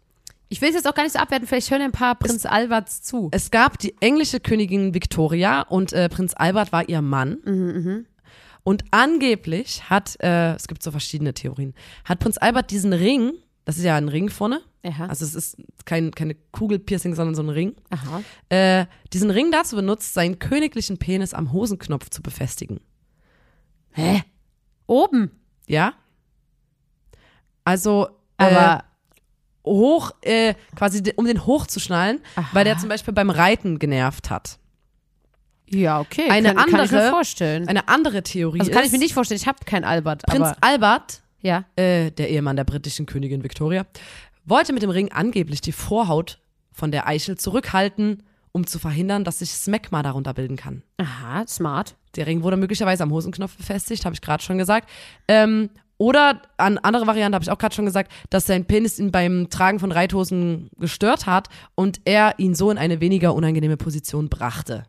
Ich will es jetzt auch gar nicht so abwerten. Vielleicht hören ein paar Prinz Alberts zu. Es gab die englische Königin Victoria und äh, Prinz Albert war ihr Mann. Und angeblich hat, äh, es gibt so verschiedene Theorien, hat Prinz Albert diesen Ring, das ist ja ein Ring vorne, Aha. also es ist kein, keine Kugelpiercing, sondern so ein Ring, Aha. äh, diesen Ring dazu benutzt, seinen königlichen Penis am Hosenknopf zu befestigen. Hä? Oben. Ja? Also, äh, Aber hoch, äh, quasi um den hochzuschnallen, weil der zum Beispiel beim Reiten genervt hat. Ja, okay. eine kann, kann ich mir andere- vorstellen. Eine andere Theorie Also kann ist, ich mir nicht vorstellen. Ich habe keinen Albert. Prinz Albert, ja. äh, der Ehemann der britischen Königin Victoria, wollte mit dem Ring angeblich die Vorhaut von der Eichel zurückhalten, um zu verhindern, dass sich Smegma darunter bilden kann. Aha, smart. Der Ring wurde möglicherweise am Hosenknopf befestigt, habe ich gerade schon gesagt. Ähm, oder an andere Variante habe ich auch gerade schon gesagt, dass sein Penis ihn beim Tragen von Reithosen gestört hat und er ihn so in eine weniger unangenehme Position brachte.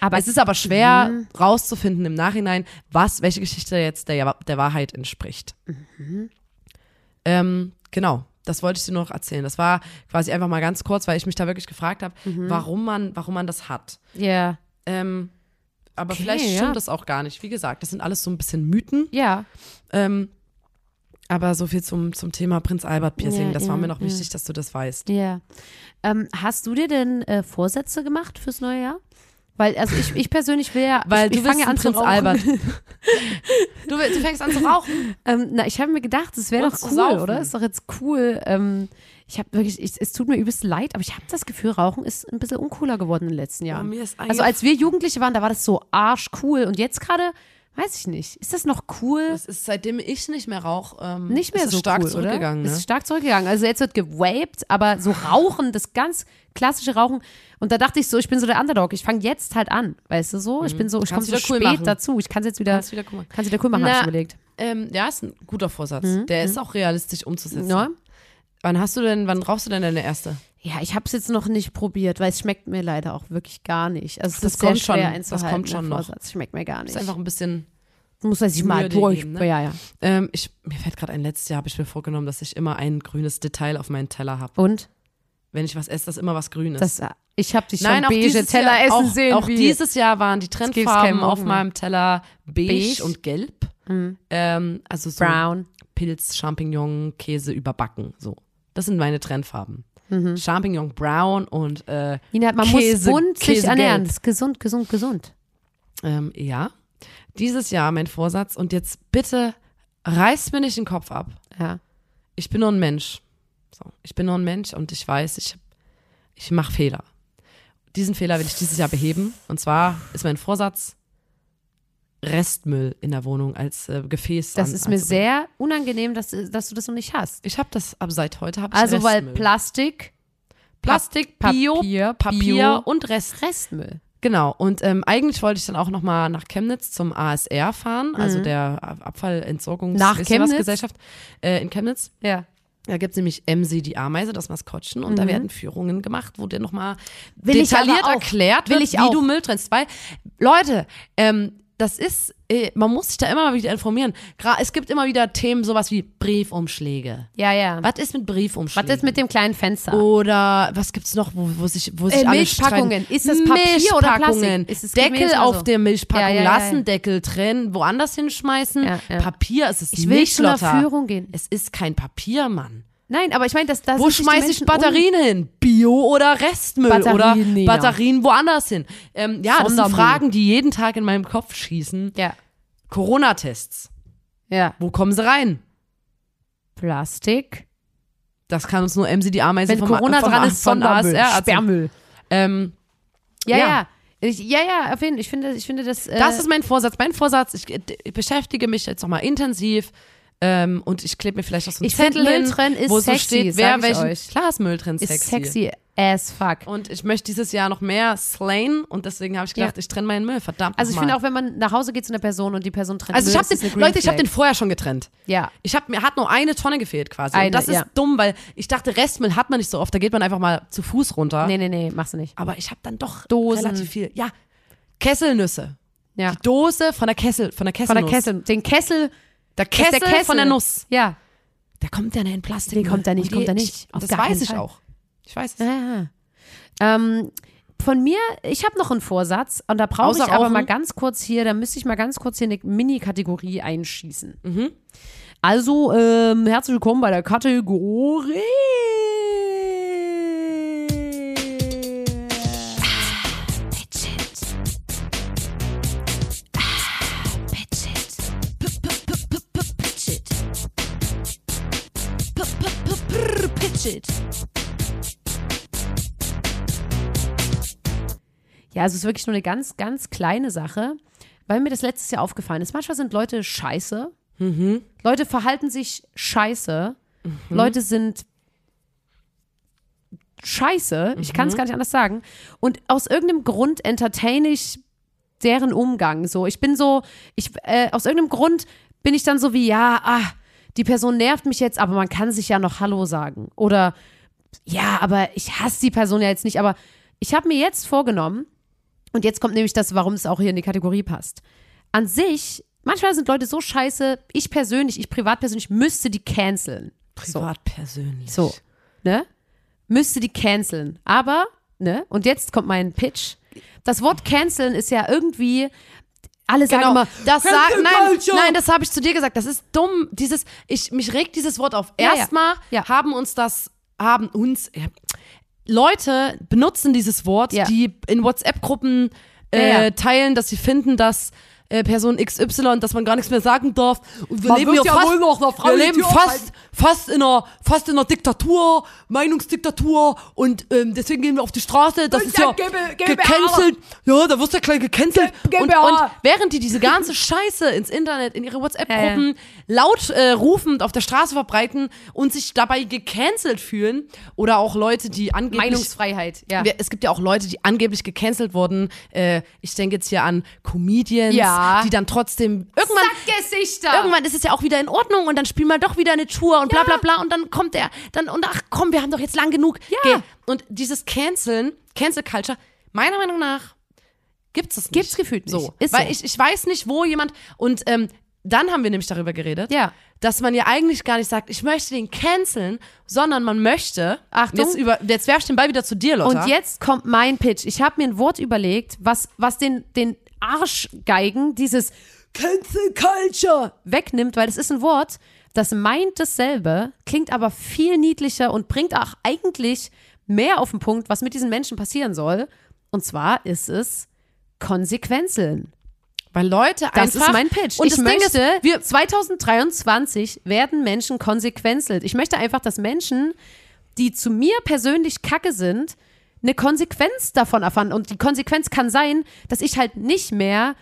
Aber Es ist aber schwer rauszufinden im Nachhinein, was, welche Geschichte jetzt der, der Wahrheit entspricht. Ähm, genau, das wollte ich dir noch erzählen. Das war quasi einfach mal ganz kurz, weil ich mich da wirklich gefragt habe, warum, man, warum man das hat. Ja. Ähm, aber Okay, vielleicht ja. stimmt das auch gar nicht. Wie gesagt, das sind alles so ein bisschen Mythen. Ja. Ähm, aber so viel zum, zum Thema Prinz Albert Piercing. Ja, das war ja, mir noch ja. wichtig, dass du das weißt. Ja. Ähm, hast du dir denn äh, Vorsätze gemacht fürs neue Jahr? Weil, also ich, ich persönlich will ja, Weil ich, du ich fange ja an zu Prinz rauchen. Albert. Du, willst- du fängst an zu rauchen. Ähm, na, ich habe mir gedacht, es wäre doch zu cool, saufen. oder? Ist doch jetzt cool. Ähm, ich habe wirklich, ich, es tut mir übelst leid, aber ich habe das Gefühl, Rauchen ist ein bisschen uncooler geworden in den letzten Jahren. mir ist also als wir Jugendliche waren, da war das so arschcool und jetzt gerade, weiß ich nicht, ist das noch cool? Das ist seitdem ich nicht mehr rauche, ähm, nicht mehr ist es so stark cool, zurückgegangen. oder? Es Ne? ist stark zurückgegangen. Also jetzt wird gewaped, aber so Rauchen, das ganz klassische Rauchen. Und da dachte ich so, ich bin so der Underdog. Ich fange jetzt halt an, weißt du so? Ich bin so, ich komme so wieder cool spät machen. dazu. Ich kann es jetzt wieder, Kannst wieder gucken. kann's wieder cool machen, hab Na, ich überlegt. Ähm, ja, ist ein guter Vorsatz. Der ist auch realistisch umzusetzen. Mhm, Ja. Wann hast du denn, wann rauchst du denn deine erste? Ja, ich habe es jetzt noch nicht probiert, weil es schmeckt mir leider auch wirklich gar nicht. Also es Das ist sehr kommt schon, das kommt schon noch. Vorsatz. Schmeckt mir gar nicht. Ist einfach ein bisschen. muss sich mal durch. geben, ne? Ja, ja. Ähm, ich, mir fällt gerade ein, letztes Jahr habe ich mir vorgenommen, dass ich immer ein grünes Detail auf meinen Teller habe. Und Wenn ich was esse, dass immer was Grünes. das, ich habe dich schon Nein, auch beige Teller Jahr, essen auch, sehen. Auch wie dieses Jahr waren die Trendfarben auf meinem Teller beige, Beige. und gelb. Ähm, also so Brown. Pilz, Champignon, Käse überbacken. So. Das sind meine Trendfarben. Mhm. Champignon brown und äh, Nina, man Käse- muss bunt sich Käsegelb. ernähren. Das ist gesund, gesund, gesund. ähm, ja. Dieses Jahr mein Vorsatz und jetzt bitte reißt mir nicht den Kopf ab. Ja. Ich bin nur ein Mensch. So, ich bin nur ein Mensch und ich weiß, ich, ich mache Fehler. Diesen Fehler will ich dieses Jahr beheben. Und zwar ist mein Vorsatz, Restmüll in der Wohnung als äh, Gefäß. Das an- ist mir sehr unangenehm, dass, dass du das noch nicht hast. Ich habe das ab seit heute. Hab ich Also, weil Restmüll. Plastik, Plastik, Pa- Bio, Papier, Papier Bio. und Rest. Restmüll. Genau. Und ähm, eigentlich wollte ich dann auch noch mal nach Chemnitz zum ASR fahren, also der Mhm. Nach wisst ihr was, Chemnitz? Gesellschaft äh, in Chemnitz. Ja. Da gibt es nämlich MC, die Ameise, das Maskottchen, und da werden Führungen gemacht, wo dir nochmal Mhm. Detailliert aber erklärt Will wird, ich wie auch. du Müll trennst. Weil, Leute, ähm, das ist, äh, man muss sich da immer mal wieder informieren. Es gibt immer wieder Themen, sowas wie Briefumschläge. Ja, ja. Was ist mit Briefumschlägen? Was ist mit dem kleinen Fenster? Oder was gibt's noch, wo, wo sich, wo sich Äh, alle Milchpackungen. streiten? Ist das Papier oder Plastik? Milchpackungen. Ist es- geht mir Deckel auf so. der Milchpackung Ja, ja, ja, lassen. Deckel trennen, woanders hinschmeißen. Papier, es ist Ich will nicht, zu einer. Führung gehen. Es ist kein Papier, Mann. Nein, aber ich meine, das, das Wo schmeiße ich Batterien hin? Bio oder Restmüll Batterien, oder Nina. Batterien woanders hin? Ähm, ja, das sind. Fragen, die jeden Tag in meinem Kopf schießen. Ja, Corona-Tests. ja. Wo kommen sie rein? Plastik. Das kann uns nur MC die Ameise Wenn vom, Corona vom, dran ist, von ASR. Sperrmüll. Ähm, Ja, Ja. ja. Ich, ja, ja, auf jeden Fall. Ich finde, ich finde das. Äh, Das ist mein Vorsatz. Mein Vorsatz, ich, ich beschäftige mich jetzt nochmal intensiv ähm, und ich klebe mir vielleicht auch so einen Ich Zettel hin, Müll trennen ist wo so sexy, steht, sag wer ich welchen. euch. Klar ist Müll trennen ist sexy. sexy as fuck. Und ich möchte dieses Jahr noch mehr slayen und deswegen habe ich gedacht, Ja. ich trenne meinen Müll, verdammt Also ich finde auch, wenn man nach Hause geht zu einer Person und die Person trennt Also ich Müll, habe ist es den, Leute, ich habe den vorher schon getrennt. Ja, Ich habe mir hat nur eine Tonne gefehlt quasi. Eine, und das ist ja. dumm, weil ich dachte, Restmüll hat man nicht so oft. Da geht man einfach mal zu Fuß runter. nee, nee, nee, machst du nicht. Aber ich habe dann doch Dosen. relativ viel. Ja, Kesselnüsse. Ja. Die Dose von der Kessel, von der Von Kesselnuss. der Kessel, den Kessel, Der Kessel, der Kessel von der Nuss. Ja. Der kommt ja nicht in Plastik. Den kommt er nicht, kommt er nicht. Ich, Auf das weiß ich Fall. auch. Ich weiß es. Ja. Ähm, von mir, ich habe noch einen Vorsatz und da brauche ich aber mal ganz kurz hier, da müsste ich mal ganz kurz hier eine Mini-Kategorie einschießen. Mhm. Also, ähm, herzlich willkommen bei der Kategorie. Ja, also es ist wirklich nur eine ganz, ganz kleine Sache, weil mir das letztes Jahr aufgefallen ist. Manchmal sind Leute scheiße. Mhm. Leute verhalten sich scheiße. Leute sind scheiße. Ich kann es Mhm. gar nicht anders sagen. Und aus irgendeinem Grund entertain ich deren Umgang. So, ich bin so, ich, äh, aus irgendeinem Grund bin ich dann so wie, ja, ah, die Person nervt mich jetzt, aber man kann sich ja noch Hallo sagen. Oder ja, aber ich hasse die Person ja jetzt nicht. Aber ich habe mir jetzt vorgenommen, und jetzt kommt nämlich das, warum es auch hier in die Kategorie passt. An sich, manchmal sind Leute so scheiße, ich persönlich, ich privat persönlich, müsste die canceln. Privat persönlich. So, ne? Müsste die canceln. Aber, ne? Und jetzt kommt mein Pitch. Das Wort canceln ist ja irgendwie, alle sagen Genau, immer, das sagt, nein, nein, das habe ich zu dir gesagt. Das ist dumm. Dieses, ich, mich regt dieses Wort auf. Ja. Erstmal Ja. haben uns das, haben uns, ja, Leute benutzen dieses Wort, die in WhatsApp-Gruppen äh, teilen, dass sie finden, dass äh, Person XY, dass man gar nichts mehr sagen darf. Und wir Man leben ja fast, wir leben fast. Fast in einer, fast in einer Diktatur, Meinungsdiktatur und ähm, deswegen gehen wir auf die Straße. Das Und ist ja, gecancelt. Ja, da wirst du ja gleich gecancelt. Und, und während die diese ganze Scheiße ins Internet, in ihre WhatsApp-Gruppen laut äh, rufend auf der Straße verbreiten und sich dabei gecancelt fühlen oder auch Leute, die angeblich Meinungsfreiheit, ja. es gibt ja auch Leute, die angeblich gecancelt wurden. Äh, ich denke jetzt hier an Comedians, Ja. die dann trotzdem irgendwann Sackgesichter. irgendwann ist es ja auch wieder in Ordnung und dann spielen wir doch wieder eine Tour und bla bla bla und dann kommt er dann und ach komm, wir haben doch jetzt lang genug. Ja. Geh. Und dieses Canceln, Cancel Culture, meiner Meinung nach gibt's das nicht. Gibt's gefühlt nicht. So, Ist weil so. ich ich weiß nicht, wo jemand und ähm, dann haben wir nämlich darüber geredet, Ja. dass man ja eigentlich gar nicht sagt, ich möchte den canceln, sondern man möchte. Achtung. Jetzt, über, jetzt werf ich den Ball wieder zu dir, Lotta. Und jetzt kommt mein Pitch. Ich habe mir ein Wort überlegt, was, was den, den Arschgeigen, dieses Cancel Culture wegnimmt, weil es ist ein Wort, das meint dasselbe, klingt aber viel niedlicher und bringt auch eigentlich mehr auf den Punkt, was mit diesen Menschen passieren soll. Und zwar ist es Konsequenzeln. Weil Leute Das einfach. ist mein Pitch. Und ich das Ding möchte, ist, wir, 2023 werden Menschen konsequenzelt. Ich möchte einfach, dass Menschen, die zu mir persönlich kacke sind, eine Konsequenz davon erfahren. Und die Konsequenz kann sein, dass ich halt nicht mehr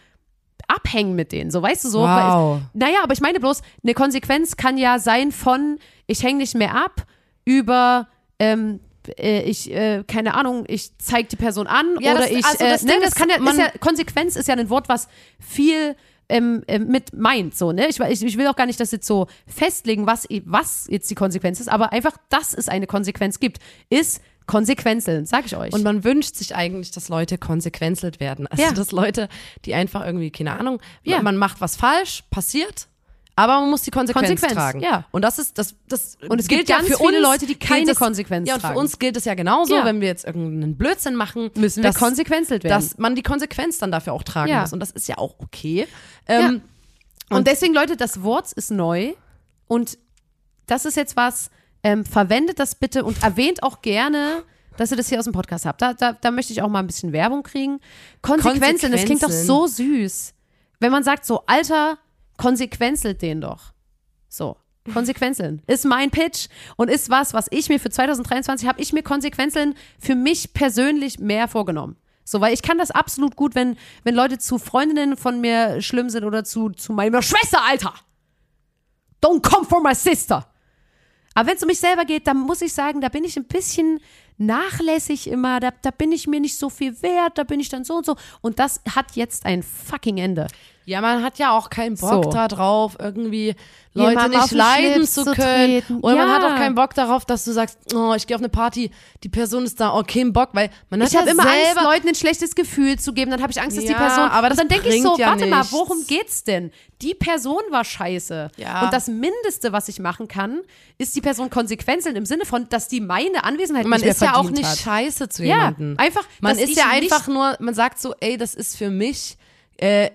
abhängen mit denen. So, weißt du, so. Wow. Naja, aber ich meine bloß, eine Konsequenz kann ja sein von, ich hänge nicht mehr ab, über, ähm, äh, ich, äh, keine Ahnung, ich zeige die Person an Ja, oder das- ich, also das äh, ne, das kann ja, ist ja, Konsequenz ist ja ein Wort, was viel ähm, ähm, mit meint, so, ne? Ich, ich, ich will auch gar nicht das jetzt so festlegen, was, was jetzt die Konsequenz ist, aber einfach, dass es eine Konsequenz gibt, ist Konsequenzeln, sag ich euch. Und man wünscht sich eigentlich, dass Leute konsequenzelt werden. Also, Ja. dass Leute, die einfach irgendwie, keine Ahnung, Ja. man macht was falsch, passiert, aber man muss die Konsequenz, Konsequenz, tragen. ja. Und das ist, das, das Und es gilt ja für viele uns, Leute, die keine es- Konsequenz Ja, und tragen. für uns gilt es ja genauso, Ja. wenn wir jetzt irgendeinen Blödsinn machen. Müssen wir dass, konsequenzelt werden. Dass man die Konsequenz dann dafür auch tragen Ja. muss. Und das ist ja auch okay. Ähm, Und, deswegen, Leute, das Wort ist neu und das ist jetzt was, ähm, verwendet das bitte und erwähnt auch gerne, dass ihr das hier aus dem Podcast habt. Da, da, da möchte ich auch mal ein bisschen Werbung kriegen. Konsequenzeln, das klingt doch so süß. Wenn man sagt so, Alter, konsequenzelt den doch. So. Konsequenzeln ist mein Pitch und ist was, was ich mir für 2023 habe ich mir Konsequenzeln für mich persönlich mehr vorgenommen. So, weil ich kann das absolut gut, wenn, wenn Leute zu Freundinnen von mir schlimm sind oder zu, zu meiner Schwester, Alter. Don't come for my sister. Aber wenn es um mich selber geht, dann muss ich sagen, da bin ich ein bisschen nachlässig immer, da, da bin ich mir nicht so viel wert, da bin ich dann so und so. Und das hat jetzt ein fucking Ende. Ja, man hat ja auch keinen Bock So. da drauf, irgendwie Leute Jemandem auf nicht den leiden Schlips zu zu können. treten. Oder man Ja. hat auch keinen Bock darauf, dass du sagst, oh, ich gehe auf eine Party, die Person ist da, oh, kein Bock, weil man hat Ich habe ja immer Angst, Leuten ein schlechtes Gefühl zu geben. Dann habe ich Angst, dass die Ja, Person. aber das und dann denke ich so, ja warte mal, nichts. worum geht's denn? Die Person war scheiße. Ja. Und das Mindeste, was ich machen kann, ist die Person konsequenzeln im Sinne von, dass die meine Anwesenheit man nicht mehr ja auch nicht hat. scheiße zu Ja, jemandem. einfach, man ist ich ja einfach nur, man sagt so, ey, das ist für mich, äh,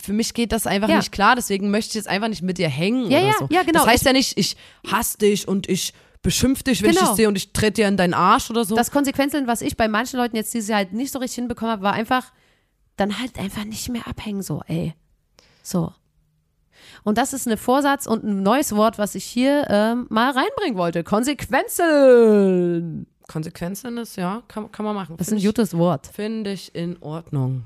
für mich geht das einfach Ja. nicht klar, deswegen möchte ich jetzt einfach nicht mit dir hängen Ja, oder ja, so. ja, genau. Das heißt ja nicht, ich hasse dich und ich beschimpf dich, wenn ich Genau. dich sehe und ich trete dir in deinen Arsch oder so. Das Konsequenzeln, was ich bei manchen Leuten jetzt dieses Jahr halt nicht so richtig hinbekommen habe, war einfach, dann halt einfach nicht mehr abhängen, so, ey. So. Und das ist ein Vorsatz und ein neues Wort, was ich hier ähm, mal reinbringen wollte. Konsequenzeln. Konsequenzen ist, ja, kann, kann man machen. Das ist ein ich- gutes Wort. Finde ich in Ordnung.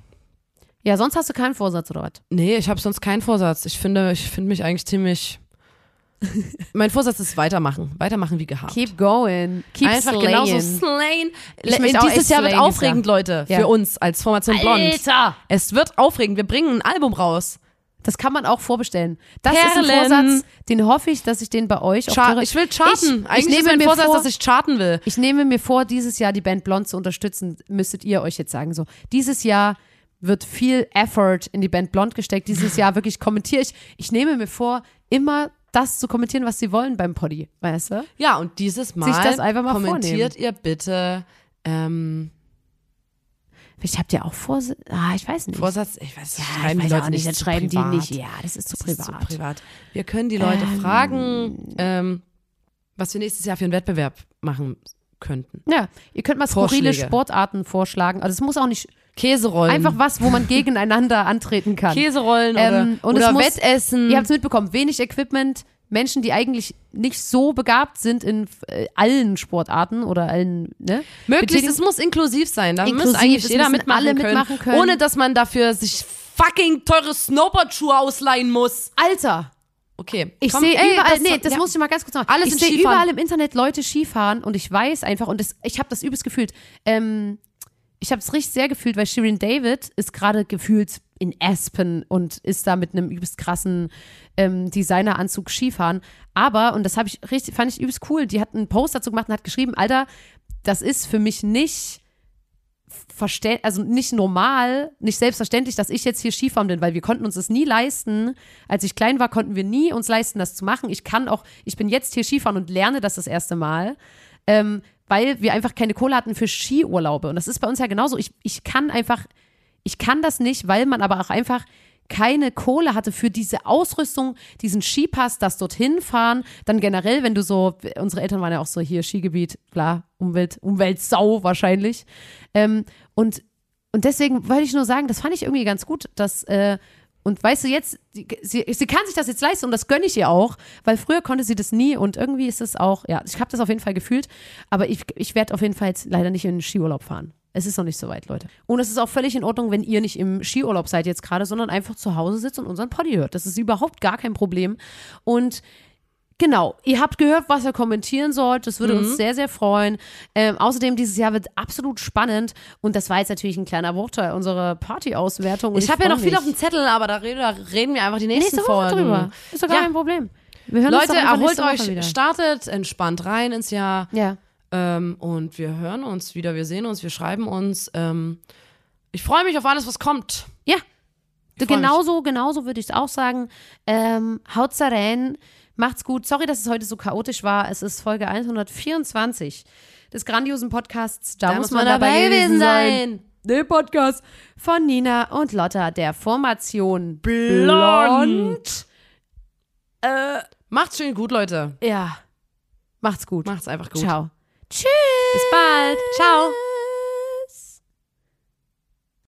Ja, sonst hast du keinen Vorsatz oder was? Nee, ich habe sonst keinen Vorsatz. Ich finde, ich finde mich eigentlich ziemlich Mein Vorsatz ist weitermachen. Weitermachen wie gehabt. Keep going. Keep Einfach slaying. genauso slayen. Ich auch Dieses Jahr wird slayen aufregend, Leute, Ja. für uns als Formation Blond. Alter! Es wird aufregend. Wir bringen ein Album raus. Das kann man auch vorbestellen. Das ist Perlen. ein Vorsatz, den hoffe ich, dass ich den bei euch auch Char höre. ich will charten. Ich, ich Eigentlich ist nehme mein mir Vorsatz, vor, dass ich charten will. Ich nehme mir vor, dieses Jahr die Band Blond zu unterstützen, müsstet ihr euch jetzt sagen. So, dieses Jahr wird viel Effort in die Band Blond gesteckt. Dieses Jahr wirklich kommentiere ich. Ich nehme mir vor, immer das zu kommentieren, was sie wollen beim Poddy, weißt du? Ja, und dieses Mal das einfach mal kommentiert ihr bitte ähm, Ich habt ihr auch Vorsatz? Ah, ich weiß nicht. Vorsatz. Ich weiß, ja, schreiben ich die weiß Leute auch nicht, dann schreiben zu die nicht. privat. Ja, das ist zu Das ist privat. zu privat. Wir können die Leute Ähm. fragen, ähm, was wir nächstes Jahr für einen Wettbewerb machen könnten. Ja, ihr könnt mal skurrile Vorschläge. Sportarten vorschlagen. Also es muss auch nicht Käserollen. einfach was, wo man gegeneinander antreten kann. Käserollen Ähm, oder, und oder Wettessen. Ihr habt es mitbekommen, wenig Equipment, Menschen, die eigentlich nicht so begabt sind in äh, allen Sportarten oder allen, ne? Möglichst, es muss inklusiv sein. Da Inklusiv, muss eigentlich jeder mitmachen, alle können, mitmachen können. ohne dass man dafür sich fucking teure Snowboardschuhe ausleihen muss. Alter! Okay. Ich sehe überall, das- nee, das ja. muss ich mal ganz kurz sagen. Alles ich sehe überall im Internet Leute Skifahren und ich weiß einfach, und das, ich habe das übelst gefühlt. Ähm, ich habe es richtig sehr gefühlt, weil Shirin David ist gerade gefühlt in Aspen und ist da mit einem übelst krassen ähm, Designeranzug Skifahren. Aber, und das habe ich richtig, fand ich übelst cool, die hat einen Post dazu gemacht und hat geschrieben, Alter, das ist für mich nicht verstä also nicht normal, nicht selbstverständlich, dass ich jetzt hier Skifahren bin, weil wir konnten uns das nie leisten. Als ich klein war, konnten wir nie uns leisten, das zu machen. Ich kann auch, ich bin jetzt hier Skifahren und lerne das das erste Mal, ähm, weil wir einfach keine Kohle hatten für Skiurlaube. Und das ist bei uns ja genauso. Ich, ich kann einfach, ich kann das nicht, weil man aber auch einfach keine Kohle hatte für diese Ausrüstung, diesen Skipass, das dorthin fahren, dann generell, wenn du so, unsere Eltern waren ja auch so hier Skigebiet, bla, Umwelt, Umweltsau wahrscheinlich. Ähm, und, und deswegen wollte ich nur sagen, das fand ich irgendwie ganz gut, dass, äh, und weißt du, jetzt, sie, sie kann sich das jetzt leisten und das gönne ich ihr auch, weil früher konnte sie das nie und irgendwie ist es auch, ja, ich habe das auf jeden Fall gefühlt, aber ich, ich werde auf jeden Fall jetzt leider nicht in den Skiurlaub fahren. Es ist noch nicht so weit, Leute. Und es ist auch völlig in Ordnung, wenn ihr nicht im Skiurlaub seid jetzt gerade, sondern einfach zu Hause sitzt und unseren Poddy hört. Das ist überhaupt gar kein Problem. Und Genau, ihr habt gehört, was ihr kommentieren sollt. Das würde Mhm. uns sehr, sehr freuen. Ähm, außerdem, dieses Jahr wird absolut spannend. Und das war jetzt natürlich ein kleiner Bruchteil unserer Party-Auswertung. Und Ich habe ja noch viel mich. auf dem Zettel, aber da reden, da reden wir einfach die nächsten Nächste Woche Folgen. drüber. Ist doch gar Ja. kein Problem. Wir hören uns Leute, erholt euch, wieder. startet entspannt rein ins Jahr. Ja. Ähm, und wir hören uns wieder, wir sehen uns, wir schreiben uns. Ähm, ich freue mich auf alles, was kommt. Ja. Ich mich. Genauso, genauso würde ich es auch sagen. Ähm, haut's rein. Macht's gut. Sorry, dass es heute so chaotisch war. Es ist Folge 124 des grandiosen Podcasts. Da, muss man dabei gewesen sein. Der Podcast von Nina und Lotta, der Formation Blond. Äh, macht's schön gut, Leute. Ja. Macht's gut. Macht's einfach gut. Ciao. Tschüss. Bis bald. Ciao.